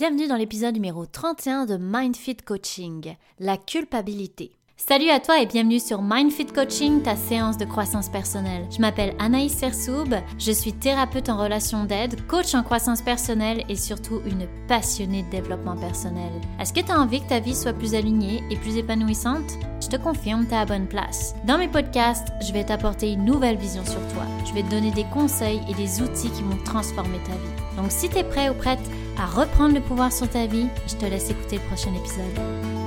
Bienvenue dans l'épisode numéro 31 de MindFit Coaching, la culpabilité. Salut à toi et bienvenue sur MindFit Coaching, ta séance de croissance personnelle. Je m'appelle Anaïs Sersoub, je suis thérapeute en relation d'aide, coach en croissance personnelle et surtout une passionnée de développement personnel. Est-ce que tu as envie que ta vie soit plus alignée et plus épanouissante? Je te confirme, tu es à bonne place. Dans mes podcasts, je vais t'apporter une nouvelle vision sur toi. Je vais te donner des conseils et des outils qui vont transformer ta vie. Donc si tu es prêt ou prête à reprendre le pouvoir sur ta vie, je te laisse écouter le prochain épisode.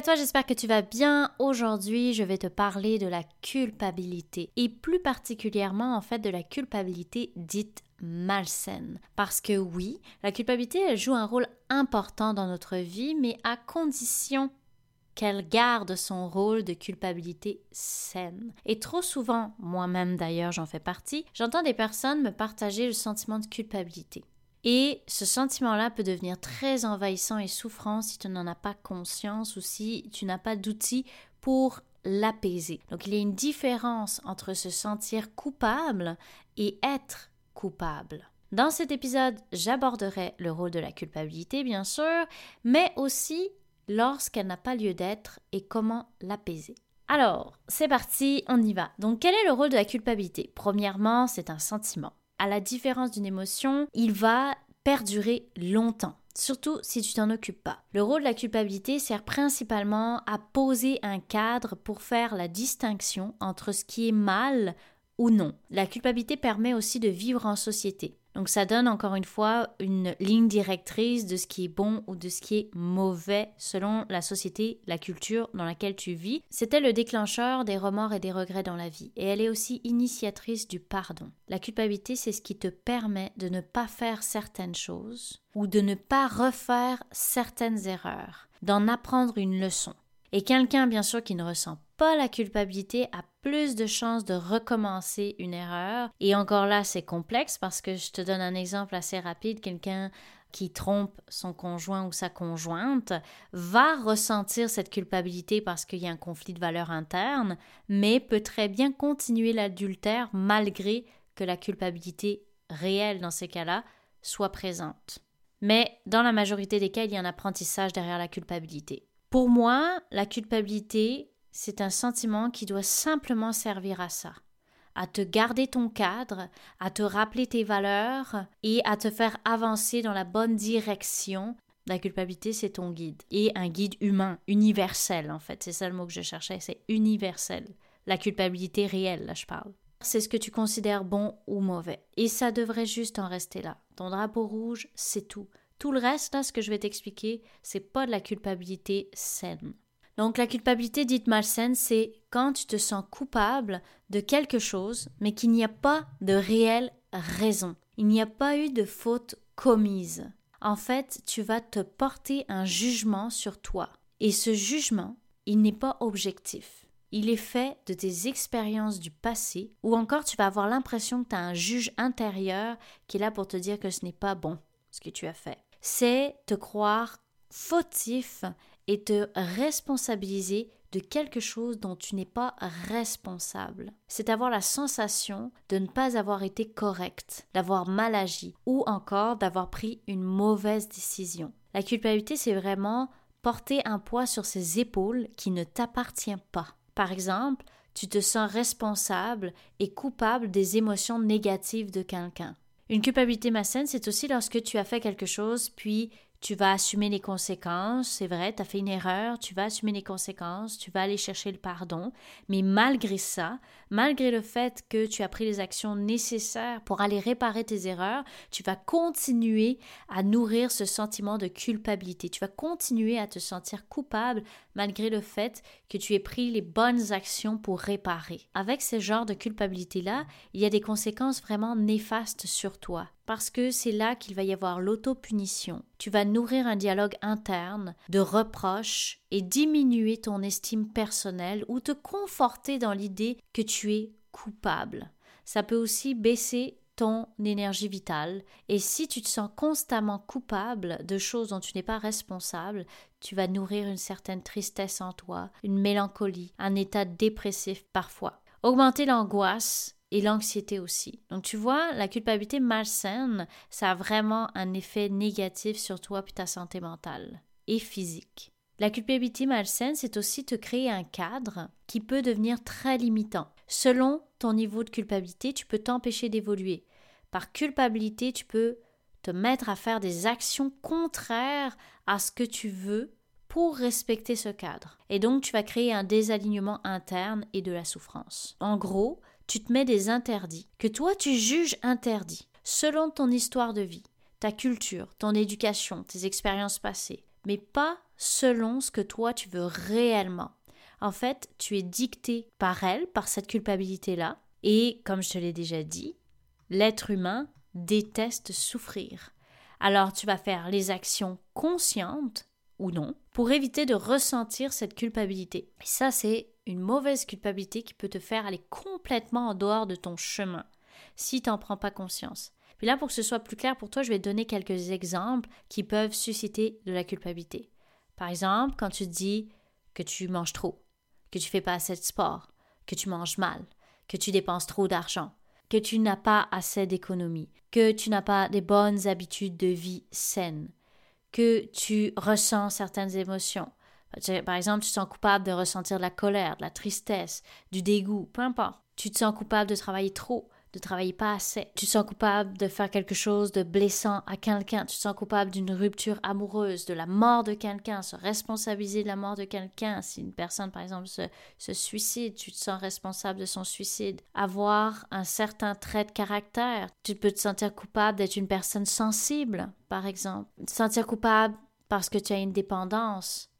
À toi, j'espère que tu vas bien. Aujourd'hui, je vais te parler de la culpabilité et plus particulièrement en fait de la culpabilité dite malsaine. Parce que oui, la culpabilité, elle joue un rôle important dans notre vie, mais à condition qu'elle garde son rôle de culpabilité saine. Et trop souvent, moi-même d'ailleurs j'en fais partie, j'entends des personnes me partager le sentiment de culpabilité. Et ce sentiment-là peut devenir très envahissant et souffrant si tu n'en as pas conscience ou si tu n'as pas d'outils pour l'apaiser. Donc il y a une différence entre se sentir coupable et être coupable. Dans cet épisode, j'aborderai le rôle de la culpabilité, bien sûr, mais aussi lorsqu'elle n'a pas lieu d'être et comment l'apaiser. Alors, c'est parti, on y va. Donc, quel est le rôle de la culpabilité? Premièrement, c'est un sentiment à la différence d'une émotion, il va perdurer longtemps surtout si tu t'en occupes pas. Le rôle de la culpabilité sert principalement à poser un cadre pour faire la distinction entre ce qui est mal ou non. La culpabilité permet aussi de vivre en société. Donc ça donne encore une fois une ligne directrice de ce qui est bon ou de ce qui est mauvais selon la société, la culture dans laquelle tu vis. C'était le déclencheur des remords et des regrets dans la vie. Et elle est aussi initiatrice du pardon. La culpabilité, c'est ce qui te permet de ne pas faire certaines choses ou de ne pas refaire certaines erreurs, d'en apprendre une leçon. Et quelqu'un, bien sûr, qui ne ressent pas la culpabilité a plus de chances de recommencer une erreur. Et encore là, c'est complexe parce que je te donne un exemple assez rapide. Quelqu'un qui trompe son conjoint ou sa conjointe va ressentir cette culpabilité parce qu'il y a un conflit de valeurs interne, mais peut très bien continuer l'adultère malgré que la culpabilité réelle dans ces cas-là soit présente. Mais dans la majorité des cas, il y a un apprentissage derrière la culpabilité. Pour moi, la culpabilité, c'est un sentiment qui doit simplement servir à ça, à te garder ton cadre, à te rappeler tes valeurs et à te faire avancer dans la bonne direction. La culpabilité, c'est ton guide. Et un guide humain, universel en fait. C'est ça le mot que je cherchais, c'est universel. La culpabilité réelle, là je parle. C'est ce que tu considères bon ou mauvais. Et ça devrait juste en rester là. Ton drapeau rouge, c'est tout. Tout le reste, là, ce que je vais t'expliquer, c'est pas de la culpabilité saine. Donc la culpabilité dite malsaine, c'est quand tu te sens coupable de quelque chose, mais qu'il n'y a pas de réelle raison. Il n'y a pas eu de faute commise. En fait, tu vas te porter un jugement sur toi. Et ce jugement, il n'est pas objectif. Il est fait de tes expériences du passé, ou encore tu vas avoir l'impression que tu as un juge intérieur qui est là pour te dire que ce n'est pas bon ce que tu as fait. C'est te croire fautif et te responsabiliser de quelque chose dont tu n'es pas responsable. C'est avoir la sensation de ne pas avoir été correct, d'avoir mal agi ou encore d'avoir pris une mauvaise décision. La culpabilité, c'est vraiment porter un poids sur ses épaules qui ne t'appartient pas. Par exemple, tu te sens responsable et coupable des émotions négatives de quelqu'un. Une culpabilité malsaine, c'est aussi lorsque tu as fait quelque chose, puis tu vas assumer les conséquences, c'est vrai, tu as fait une erreur, tu vas assumer les conséquences, tu vas aller chercher le pardon, mais malgré ça, malgré le fait que tu as pris les actions nécessaires pour aller réparer tes erreurs, tu vas continuer à nourrir ce sentiment de culpabilité, tu vas continuer à te sentir coupable malgré le fait que tu aies pris les bonnes actions pour réparer. Avec ce genre de culpabilité-là, il y a des conséquences vraiment néfastes sur toi parce que c'est là qu'il va y avoir l'autopunition. Tu vas nourrir un dialogue interne de reproches et diminuer ton estime personnelle ou te conforter dans l'idée que tu es coupable. ça peut aussi baisser ton énergie vitale. Et si tu te sens constamment coupable de choses dont tu n'es pas responsable, tu vas nourrir une certaine tristesse en toi, une mélancolie, un état dépressif parfois. Augmenter l'angoisse et l'anxiété aussi. Donc tu vois, la culpabilité malsaine, ça a vraiment un effet négatif sur toi et ta santé mentale et physique. La culpabilité malsaine, c'est aussi te créer un cadre qui peut devenir très limitant. Selon ton niveau de culpabilité, tu peux t'empêcher d'évoluer. Par culpabilité, tu peux te mettre à faire des actions contraires à ce que tu veux pour respecter ce cadre. Et donc, tu vas créer un désalignement interne et de la souffrance. En gros, tu te mets des interdits que toi tu juges interdits selon ton histoire de vie, ta culture, ton éducation, tes expériences passées, mais pas selon ce que toi tu veux réellement. En fait, tu es dicté par elle, par cette culpabilité-là, et comme je te l'ai déjà dit, l'être humain déteste souffrir. Alors tu vas faire les actions conscientes ou non pour éviter de ressentir cette culpabilité. Et ça, c'est une mauvaise culpabilité qui peut te faire aller complètement en dehors de ton chemin si tu n'en prends pas conscience. Puis là, pour que ce soit plus clair pour toi, je vais te donner quelques exemples qui peuvent susciter de la culpabilité. Par exemple, quand tu dis que tu manges trop, que tu fais pas assez de sport, que tu manges mal, que tu dépenses trop d'argent, que tu n'as pas assez d'économie, que tu n'as pas des bonnes habitudes de vie saines, que tu ressens certaines émotions. Par exemple, tu te sens coupable de ressentir de la colère, de la tristesse, du dégoût, peu importe. Tu te sens coupable de travailler trop, de travailler pas assez. Tu te sens coupable de faire quelque chose de blessant à quelqu'un. Tu te sens coupable d'une rupture amoureuse, de la mort de quelqu'un, se responsabiliser de la mort de quelqu'un. Si une personne, par exemple, se, suicide, tu te sens responsable de son suicide. Avoir un certain trait de caractère. Tu peux te sentir coupable d'être une personne sensible, par exemple. Te sentir coupable parce que tu as une dépendance.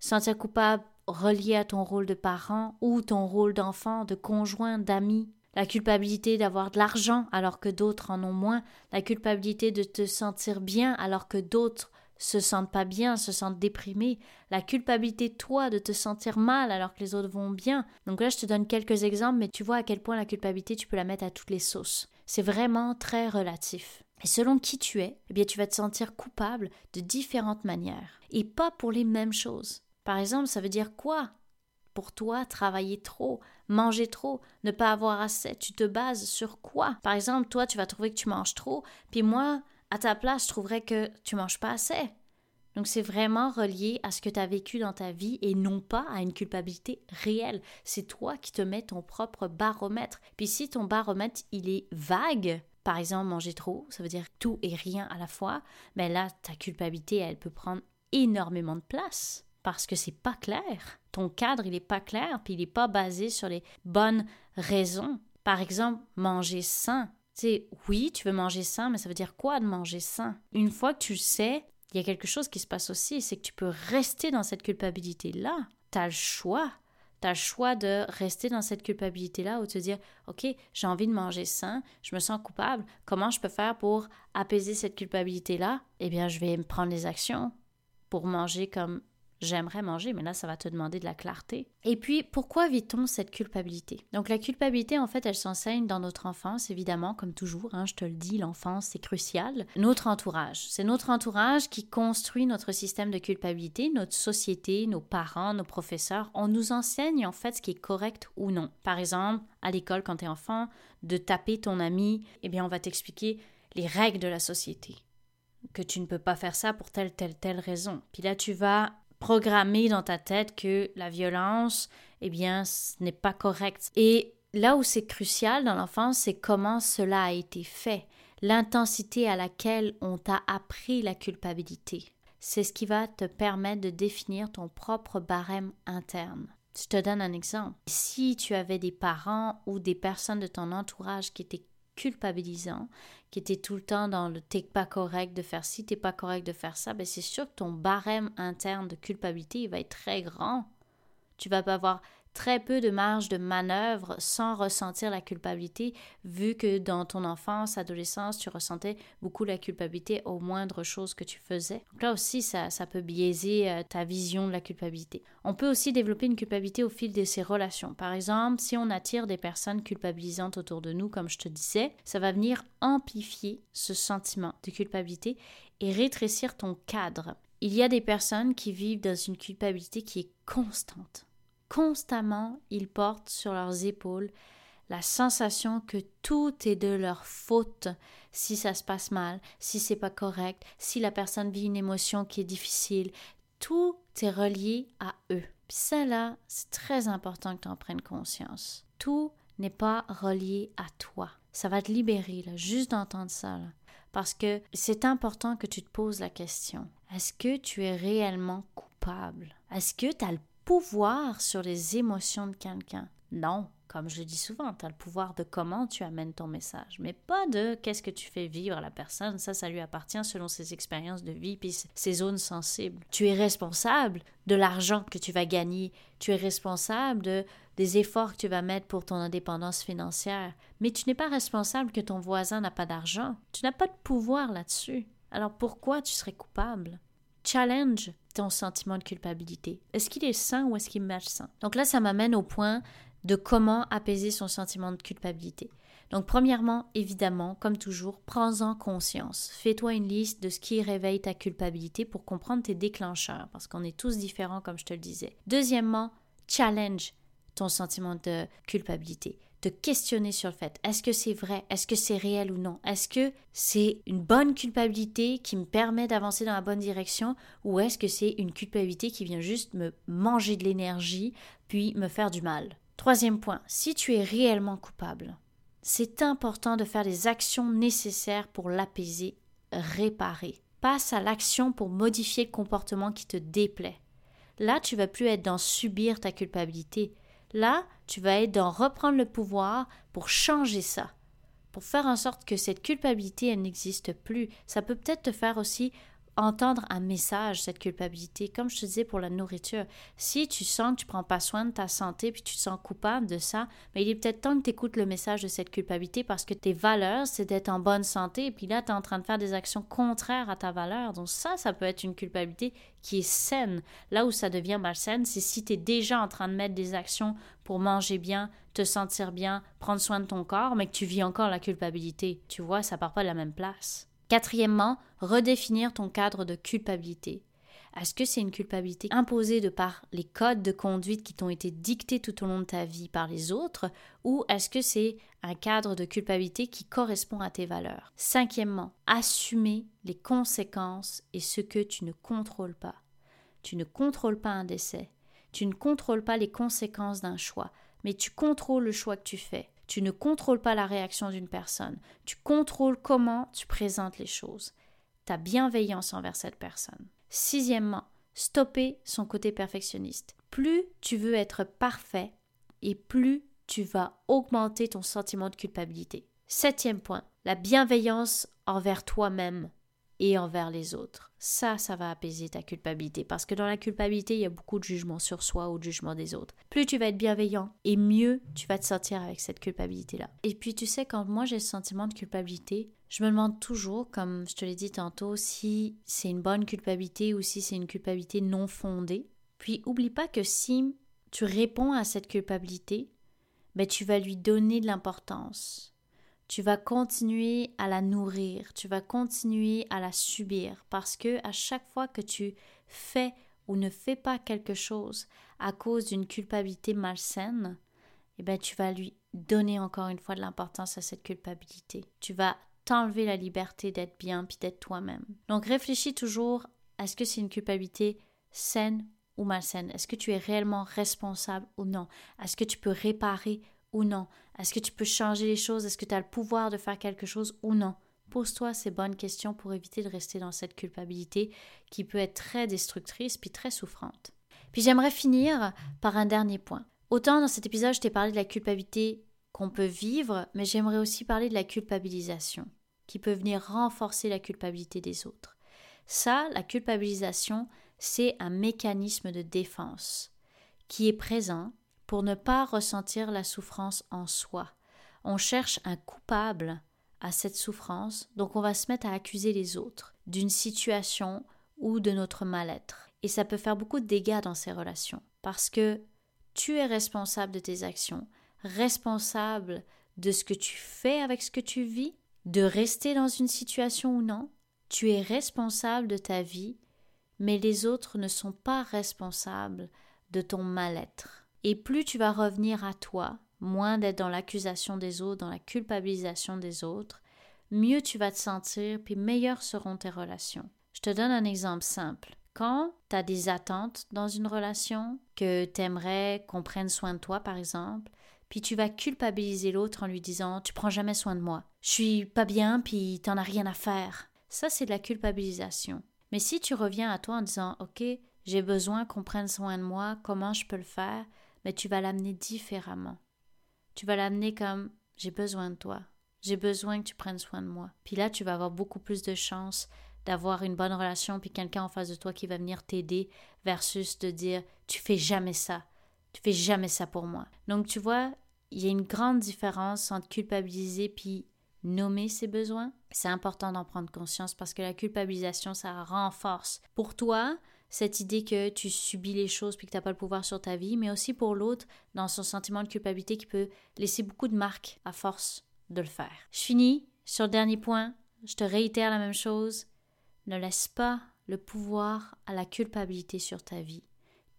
Sentir coupable relié à ton rôle de parent ou ton rôle d'enfant, de conjoint, d'ami la culpabilité d'avoir de l'argent alors que d'autres en ont moins, la culpabilité de te sentir bien alors que d'autres se sentent pas bien, se sentent déprimés, la culpabilité toi de te sentir mal alors que les autres vont bien. Donc là, je te donne quelques exemples, mais tu vois à quel point la culpabilité, tu peux la mettre à toutes les sauces. C'est vraiment très relatif. Et selon qui tu es, eh bien tu vas te sentir coupable de différentes manières et pas pour les mêmes choses. Par exemple, ça veut dire quoi pour toi travailler trop, manger trop, ne pas avoir assez Tu te bases sur quoi? Par exemple, toi, tu vas trouver que tu manges trop, puis moi, à ta place, je trouverais que tu manges pas assez. Donc c'est vraiment relié à ce que tu as vécu dans ta vie et non pas à une culpabilité réelle. C'est toi qui te mets ton propre baromètre. Puis si ton baromètre, il est vague, par exemple manger trop, ça veut dire tout et rien à la fois, mais ben là ta culpabilité, elle peut prendre énormément de place parce que c'est pas clair. Ton cadre, il n'est pas clair, puis il n'est pas basé sur les bonnes raisons. Par exemple, manger sain. Sais, oui, tu veux manger sain, mais ça veut dire quoi de manger sain? Une fois que tu le sais, il y a quelque chose qui se passe aussi, c'est que tu peux rester dans cette culpabilité-là. Tu as le choix. Tu as le choix de rester dans cette culpabilité-là ou de te dire, OK, j'ai envie de manger sain, je me sens coupable, comment je peux faire pour apaiser cette culpabilité-là? Eh bien, je vais me prendre des actions pour manger comme j'aimerais manger, mais là, ça va te demander de la clarté. Et puis, pourquoi vit-on cette culpabilité? Donc, la culpabilité, en fait, elle s'enseigne dans notre enfance, évidemment, comme toujours, hein, je te le dis, l'enfance, c'est crucial. Notre entourage, c'est notre entourage qui construit notre système de culpabilité, notre société, nos parents, nos professeurs. On nous enseigne, en fait, ce qui est correct ou non. Par exemple, à l'école, quand tu es enfant, de taper ton ami, eh bien, on va t'expliquer les règles de la société que tu ne peux pas faire ça pour telle, telle, telle raison. Puis là, tu vas programmer dans ta tête que la violence, eh bien, ce n'est pas correct. Et là où c'est crucial dans l'enfance, c'est comment cela a été fait, l'intensité à laquelle on t'a appris la culpabilité. C'est ce qui va te permettre de définir ton propre barème interne. Je te donne un exemple. Si tu avais des parents ou des personnes de ton entourage qui étaient culpabilisants, qui était tout le temps dans le t'es pas correct de faire ci, t'es pas correct de faire ça, ben c'est sûr que ton barème interne de culpabilité il va être très grand. Tu vas pas avoir très peu de marge de manœuvre sans ressentir la culpabilité, vu que dans ton enfance, adolescence, tu ressentais beaucoup la culpabilité aux moindres choses que tu faisais. Donc là aussi, ça, ça peut biaiser euh, ta vision de la culpabilité. On peut aussi développer une culpabilité au fil de ses relations. Par exemple, si on attire des personnes culpabilisantes autour de nous, comme je te disais, ça va venir amplifier ce sentiment de culpabilité et rétrécir ton cadre. Il y a des personnes qui vivent dans une culpabilité qui est constante. Constamment, ils portent sur leurs épaules la sensation que tout est de leur faute si ça se passe mal, si c'est pas correct, si la personne vit une émotion qui est difficile. Tout est relié à eux. Puis ça là, c'est très important que tu en prennes conscience. Tout n'est pas relié à toi. Ça va te libérer, là, juste d'entendre ça. Parce que c'est important que tu te poses la question. Est-ce que tu es réellement coupable? Est-ce que tu as le pouvoir sur les émotions de quelqu'un? Non. Comme je le dis souvent, tu as le pouvoir de comment tu amènes ton message, mais pas de qu'est-ce que tu fais vivre à la personne. Ça, ça lui appartient selon ses expériences de vie puis ses zones sensibles. Tu es responsable de l'argent que tu vas gagner. Tu es responsable de, des efforts que tu vas mettre pour ton indépendance financière. Mais tu n'es pas responsable que ton voisin n'a pas d'argent. Tu n'as pas de pouvoir là-dessus. Alors pourquoi tu serais coupable? Challenge ton sentiment de culpabilité? Est-ce qu'il est sain ou est-ce qu'il est malsain? Donc là, ça m'amène au point de comment apaiser son sentiment de culpabilité. Donc, premièrement, évidemment, comme toujours, prends-en conscience. Fais-toi une liste de ce qui réveille ta culpabilité pour comprendre tes déclencheurs, parce qu'on est tous différents, comme je te le disais. Deuxièmement, challenge ton sentiment de culpabilité. Te questionner sur le fait, est-ce que c'est vrai, est-ce que c'est réel ou non, est-ce que c'est une bonne culpabilité qui me permet d'avancer dans la bonne direction, ou est-ce que c'est une culpabilité qui vient juste me manger de l'énergie, puis me faire du mal? Troisième point, si tu es réellement coupable, c'est important de faire les actions nécessaires pour l'apaiser, réparer. Passe à l'action pour modifier le comportement qui te déplaît. Là, tu vas plus être dans subir ta culpabilité. Là, tu vas être dans reprendre le pouvoir pour changer ça, pour faire en sorte que cette culpabilité, elle n'existe plus. Ça peut peut-être te faire aussi entendre un message, cette culpabilité. Comme je te disais pour la nourriture, si tu sens que tu prends pas soin de ta santé puis tu te sens coupable de ça, mais il est peut-être temps que tu écoutes le message de cette culpabilité parce que tes valeurs, c'est d'être en bonne santé et puis là, tu es en train de faire des actions contraires à ta valeur. Donc ça, ça peut être une culpabilité qui est saine. Là où ça devient malsaine, c'est si tu es déjà en train de mettre des actions pour manger bien, te sentir bien, prendre soin de ton corps, mais que tu vis encore la culpabilité. Tu vois, ça part pas de la même place. Quatrièmement, redéfinir ton cadre de culpabilité. Est-ce que c'est une culpabilité imposée de par les codes de conduite qui t'ont été dictés tout au long de ta vie par les autres ou est-ce que c'est un cadre de culpabilité qui correspond à tes valeurs? Cinquièmement, assumer les conséquences et ce que tu ne contrôles pas. Tu ne contrôles pas un décès, tu ne contrôles pas les conséquences d'un choix, mais tu contrôles le choix que tu fais. Tu ne contrôles pas la réaction d'une personne. Tu contrôles comment tu présentes les choses. Ta bienveillance envers cette personne. Sixièmement, stopper son côté perfectionniste. Plus tu veux être parfait et plus tu vas augmenter ton sentiment de culpabilité. Septième point, la bienveillance envers toi-même et envers les autres. Ça, ça va apaiser ta culpabilité parce que dans la culpabilité, il y a beaucoup de jugement sur soi ou de jugement des autres. Plus tu vas être bienveillant et mieux tu vas te sentir avec cette culpabilité-là. Et puis tu sais, quand moi j'ai ce sentiment de culpabilité, je me demande toujours, comme je te l'ai dit tantôt, si c'est une bonne culpabilité ou si c'est une culpabilité non fondée. Puis oublie pas que si tu réponds à cette culpabilité, ben, tu vas lui donner de l'importance tu vas continuer à la nourrir, tu vas continuer à la subir parce que à chaque fois que tu fais ou ne fais pas quelque chose à cause d'une culpabilité malsaine, eh ben tu vas lui donner encore une fois de l'importance à cette culpabilité. Tu vas t'enlever la liberté d'être bien puis d'être toi-même. Donc réfléchis toujours à ce que c'est une culpabilité saine ou malsaine. Est-ce que tu es réellement responsable ou non? Est-ce que tu peux réparer ou non? Est-ce que tu peux changer les choses? Est-ce que tu as le pouvoir de faire quelque chose ou non? Pose-toi ces bonnes questions pour éviter de rester dans cette culpabilité qui peut être très destructrice puis très souffrante. Puis j'aimerais finir par un dernier point. Autant dans cet épisode, je t'ai parlé de la culpabilité qu'on peut vivre, mais j'aimerais aussi parler de la culpabilisation, qui peut venir renforcer la culpabilité des autres. Ça, la culpabilisation, c'est un mécanisme de défense qui est présent pour ne pas ressentir la souffrance en soi. On cherche un coupable à cette souffrance, donc on va se mettre à accuser les autres d'une situation ou de notre mal-être. Et ça peut faire beaucoup de dégâts dans ces relations, parce que tu es responsable de tes actions, responsable de ce que tu fais avec ce que tu vis, de rester dans une situation ou non. Tu es responsable de ta vie, mais les autres ne sont pas responsables de ton mal-être. Et plus tu vas revenir à toi, moins d'être dans l'accusation des autres, dans la culpabilisation des autres, mieux tu vas te sentir, puis meilleures seront tes relations. Je te donne un exemple simple. Quand tu as des attentes dans une relation, que tu aimerais qu'on prenne soin de toi, par exemple, puis tu vas culpabiliser l'autre en lui disant Tu prends jamais soin de moi. Je suis pas bien, puis t'en as rien à faire. Ça, c'est de la culpabilisation. Mais si tu reviens à toi en disant Ok, j'ai besoin qu'on prenne soin de moi, comment je peux le faire? Mais tu vas l'amener différemment. Tu vas l'amener comme J'ai besoin de toi. J'ai besoin que tu prennes soin de moi. Puis là, tu vas avoir beaucoup plus de chances d'avoir une bonne relation, puis quelqu'un en face de toi qui va venir t'aider, versus de dire Tu fais jamais ça tu fais jamais ça pour moi. Donc tu vois, il y a une grande différence entre culpabiliser puis nommer ses besoins. C'est important d'en prendre conscience parce que la culpabilisation, ça renforce pour toi cette idée que tu subis les choses puis que tu n'as pas le pouvoir sur ta vie, mais aussi pour l'autre dans son sentiment de culpabilité qui peut laisser beaucoup de marques à force de le faire. Je finis sur le dernier point. Je te réitère la même chose. Ne laisse pas le pouvoir à la culpabilité sur ta vie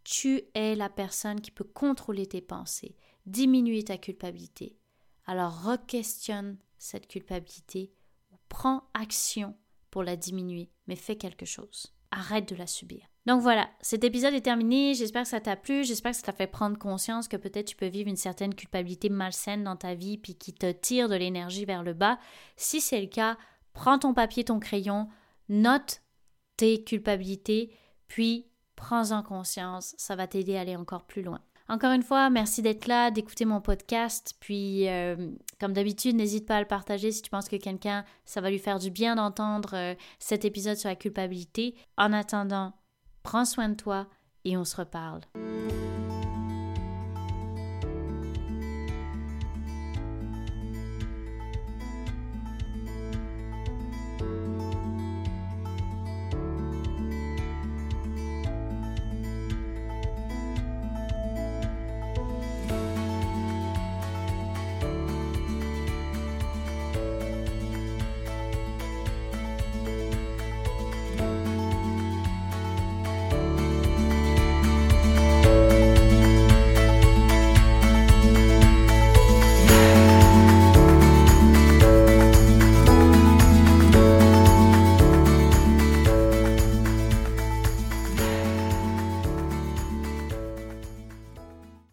tu es la personne qui peut contrôler tes pensées, diminuer ta culpabilité. Alors re-questionne cette culpabilité ou prends action pour la diminuer, mais fais quelque chose. Arrête de la subir. Donc voilà, cet épisode est terminé. J'espère que ça t'a plu. J'espère que ça t'a fait prendre conscience que peut-être tu peux vivre une certaine culpabilité malsaine dans ta vie puis qui te tire de l'énergie vers le bas. Si c'est le cas, prends ton papier, ton crayon, note tes culpabilités, puis prends-en conscience, ça va t'aider à aller encore plus loin. Encore une fois, merci d'être là, d'écouter mon podcast. Puis, euh, comme d'habitude, n'hésite pas à le partager si tu penses que quelqu'un, ça va lui faire du bien d'entendre euh, cet épisode sur la culpabilité. En attendant, prends soin de toi et on se reparle.